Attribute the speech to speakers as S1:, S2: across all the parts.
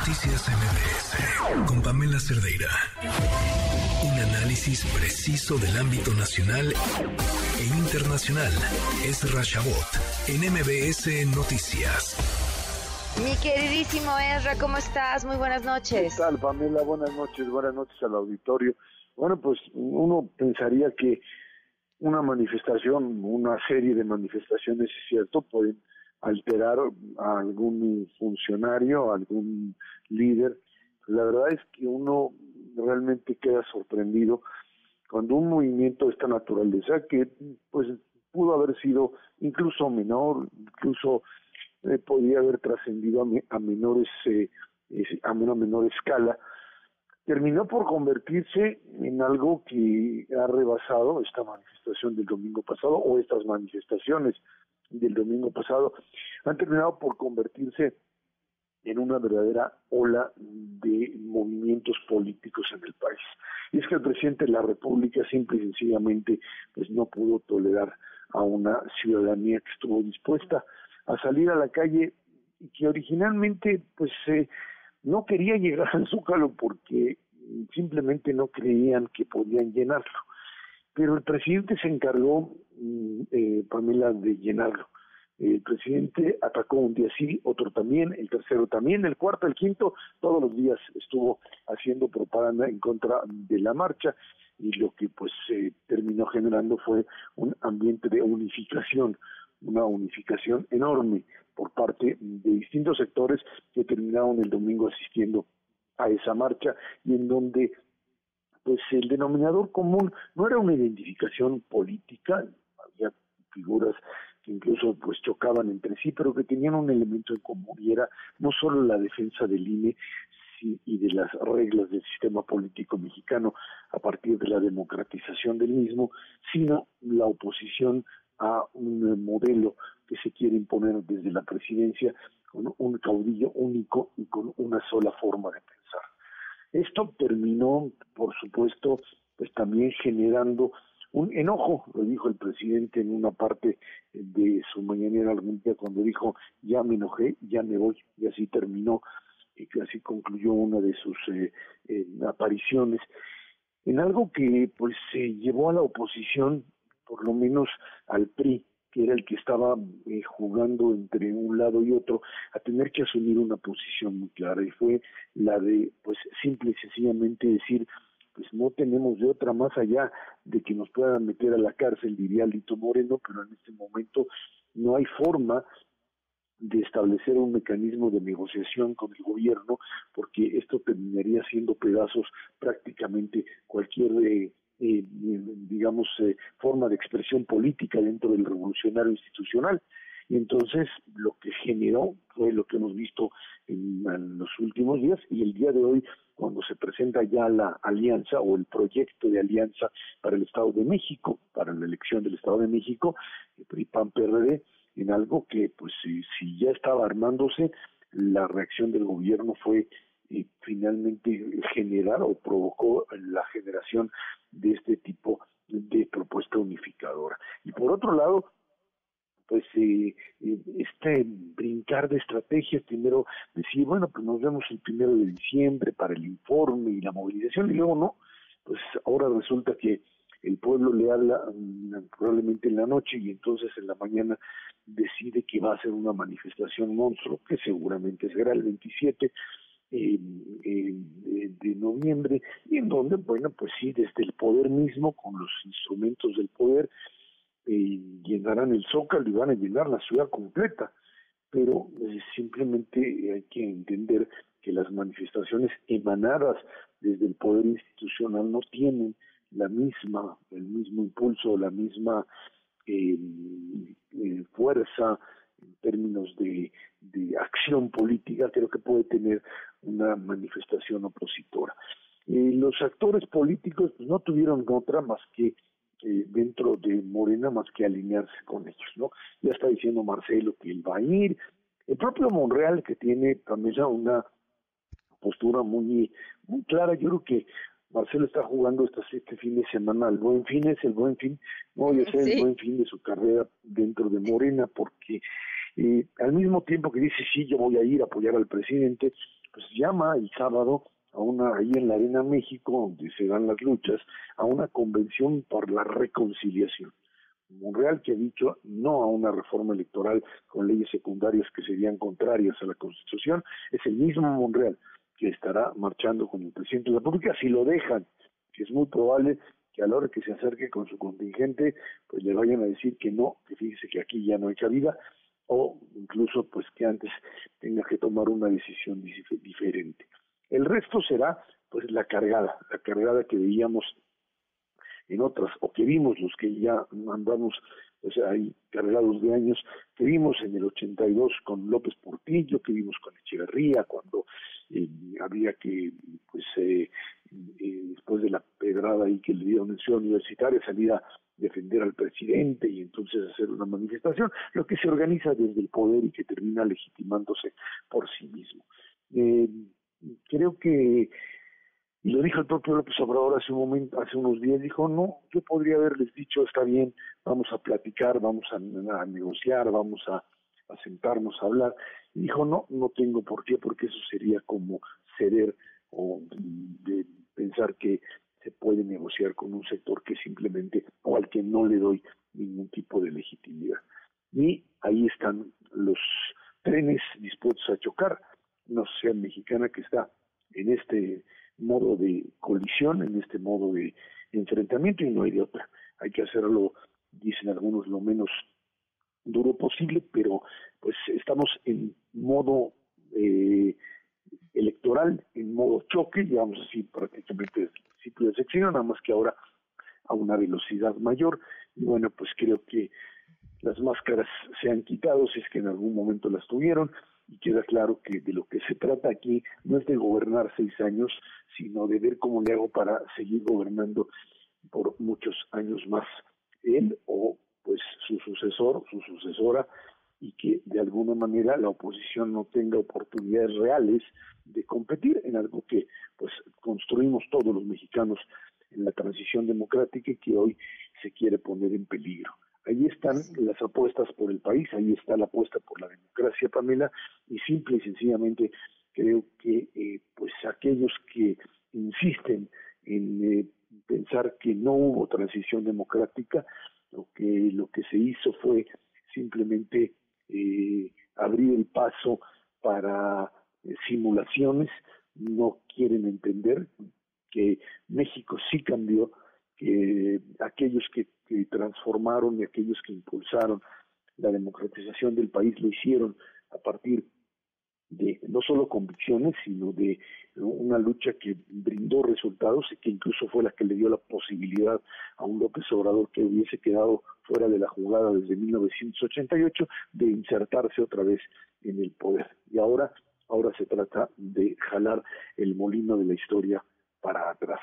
S1: Noticias MBS con Pamela Cerdeira. Un análisis preciso del ámbito nacional e internacional. Es Rashabot en MBS Noticias.
S2: Mi queridísimo Ezra, ¿cómo estás? Muy buenas noches.
S3: ¿Qué tal, Pamela? Buenas noches, buenas noches al auditorio. Bueno, pues uno pensaría que una manifestación, una serie de manifestaciones, es cierto, pueden alterar a algún funcionario, a algún líder. La verdad es que uno realmente queda sorprendido cuando un movimiento de esta naturaleza, que pues pudo haber sido incluso menor, incluso eh, podía haber trascendido a, menores eh, a una menor escala, terminó por convertirse en algo que ha rebasado esta manifestación del domingo pasado o estas manifestaciones del domingo pasado han terminado por convertirse en una verdadera ola de movimientos políticos en el país. Y es que el presidente de la República simple y sencillamente pues no pudo tolerar a una ciudadanía que estuvo dispuesta a salir a la calle y que originalmente pues eh, no quería llegar al Zócalo porque simplemente no creían que podían llenarlo. Pero el presidente se encargó, eh, Pamela, de llenarlo. El presidente atacó un día sí, otro también, el tercero también, el cuarto, el quinto, todos los días estuvo haciendo propaganda en contra de la marcha y lo que pues se terminó generando fue un ambiente de unificación, una unificación enorme por parte de distintos sectores que terminaron el domingo asistiendo a esa marcha y en donde pues el denominador común no era una identificación política, figuras que incluso pues chocaban entre sí, pero que tenían un elemento en común y era no solo la defensa del INE y de las reglas del sistema político mexicano a partir de la democratización del mismo, sino la oposición a un modelo que se quiere imponer desde la presidencia con un caudillo único y con una sola forma de pensar. Esto terminó, por supuesto, pues también generando un enojo, lo dijo el presidente en una parte de su mañanera algún día cuando dijo ya me enojé, ya me voy, y así terminó, y así concluyó una de sus eh, eh, apariciones, en algo que pues se llevó a la oposición, por lo menos al PRI, que era el que estaba eh, jugando entre un lado y otro, a tener que asumir una posición muy clara, y fue la de, pues, simple y sencillamente decir, pues no tenemos de otra más allá de que nos puedan meter a la cárcel, diría Lito Moreno, pero en este momento no hay forma de establecer un mecanismo de negociación con el gobierno, porque esto terminaría siendo pedazos prácticamente cualquier, eh, eh, digamos, eh, forma de expresión política dentro del revolucionario institucional. Y entonces lo que generó fue lo que hemos visto en, los últimos días y el día de hoy cuando se presenta ya la alianza o el proyecto de alianza para el Estado de México, para la elección del Estado de México, el PRI-PAN-PRD, en algo que pues si, si, ya estaba armándose, la reacción del gobierno fue eh, finalmente generar o provocó la generación de este tipo de propuesta unificadora. Y por otro lado, pues eh, eh, este brincar de estrategias, primero decir, bueno, pues nos vemos el primero de diciembre para el informe y la movilización, y luego no, pues ahora resulta que el pueblo le habla mm, probablemente en la noche y entonces en la mañana decide que va a hacer una manifestación monstruo, que seguramente será el 27 de noviembre, y en donde, bueno, pues sí, desde el poder mismo, con los instrumentos del poder, eh, llenarán el zócalo y van a llenar la ciudad completa. Pero eh, simplemente hay que entender que las manifestaciones emanadas desde el poder institucional no tienen la misma, el mismo impulso, la misma eh, fuerza en términos de, acción política, creo que puede tener una manifestación opositora. los actores políticos pues, no tuvieron otra más que eh, dentro de Morena más que alinearse con ellos, ¿no? Ya está diciendo Marcelo que él va a ir, el propio Monreal que tiene también ya una postura muy, muy clara, yo creo que Marcelo está jugando este, este fin de semana el buen fin, es el buen fin, no voy a ser el buen fin de su carrera dentro de Morena, porque eh, al mismo tiempo que dice sí, yo voy a ir a apoyar al presidente, pues llama el sábado a una, ahí en la Arena México, donde se dan las luchas, a una convención por la reconciliación. Monreal que ha dicho no a una reforma electoral con leyes secundarias que serían contrarias a la Constitución, es el mismo Monreal que estará marchando con el presidente de la República si lo dejan, que es muy probable que a la hora que se acerque con su contingente, pues le vayan a decir que no, que fíjese que aquí ya no hay cabida, o incluso pues que antes tenga que tomar una decisión diferente. El resto será pues la cargada, la cargada que veíamos en otras, o que vimos los que ya andamos, sea, ahí cargados de años, que vimos en el 82 con López Portillo, que vimos con Echeverría, cuando eh, había que, pues, eh, eh, después de la pedrada ahí que le dieron en Ciudad Universitaria, salir a defender al presidente y entonces hacer una manifestación, lo que se organiza desde el poder y que termina legitimándose por sí mismo. Creo que y lo dijo el propio López Obrador hace un momento, hace unos días, dijo, no, yo podría haberles dicho, está bien, vamos a platicar, vamos a, negociar, vamos a, sentarnos a hablar. Y dijo, no, no tengo por qué, porque eso sería como ceder o de pensar que se puede negociar con un sector que simplemente, o al que no le doy ningún tipo de legitimidad. Y ahí están los trenes dispuestos a chocar, no sea mexicana que está en este modo de en este modo de enfrentamiento y no hay de otra. Hay que hacerlo, dicen algunos, lo menos duro posible, pero pues estamos en modo eh, electoral, en modo choque, digamos así prácticamente desde el principio de sección, nada más que ahora a una velocidad mayor. Y bueno, pues creo que las máscaras se han quitado, si es que en algún momento las tuvieron, y queda claro que de lo que se trata aquí no es de gobernar seis años, sino de ver cómo le hago para seguir gobernando por muchos años más él o pues su sucesor, su sucesora, y que de alguna manera la oposición no tenga oportunidades reales de competir en algo que pues construimos todos los mexicanos en la transición democrática y que hoy se quiere poner en peligro. Ahí están las apuestas por el país, ahí está la apuesta por la democracia, Pamela, y simple y sencillamente creo que eh, pues aquellos que insisten en eh, pensar que no hubo transición democrática, lo que lo que se hizo fue simplemente eh, abrir el paso para simulaciones, no quieren entender que México sí cambió, que aquellos que que transformaron y aquellos que impulsaron la democratización del país lo hicieron a partir de no solo convicciones, sino de una lucha que brindó resultados y que incluso fue la que le dio la posibilidad a un López Obrador que hubiese quedado fuera de la jugada desde 1988 de insertarse otra vez en el poder. Y ahora, ahora se trata de jalar el molino de la historia para atrás.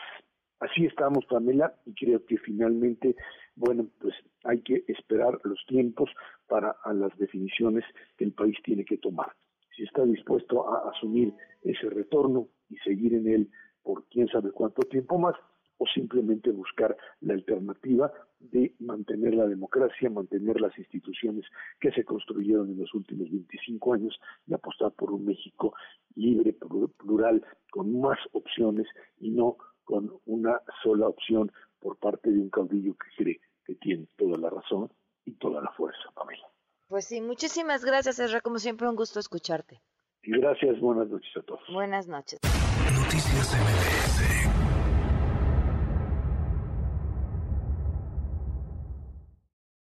S3: Así estamos, Pamela, y creo que finalmente, bueno, pues hay que esperar los tiempos para las definiciones que el país tiene que tomar. Si está dispuesto a asumir ese retorno y seguir en él por quién sabe cuánto tiempo más, o simplemente buscar la alternativa de mantener la democracia, mantener las instituciones que se construyeron en los últimos 25 años y apostar por un México libre, plural, con más opciones y no con una sola opción por parte de un caudillo que cree que tiene toda la razón y toda la fuerza, Pamela.
S2: Pues sí, muchísimas gracias, Ezra. Como siempre, un gusto escucharte.
S3: Y gracias, buenas noches a todos.
S2: Buenas noches.
S1: Noticias MBS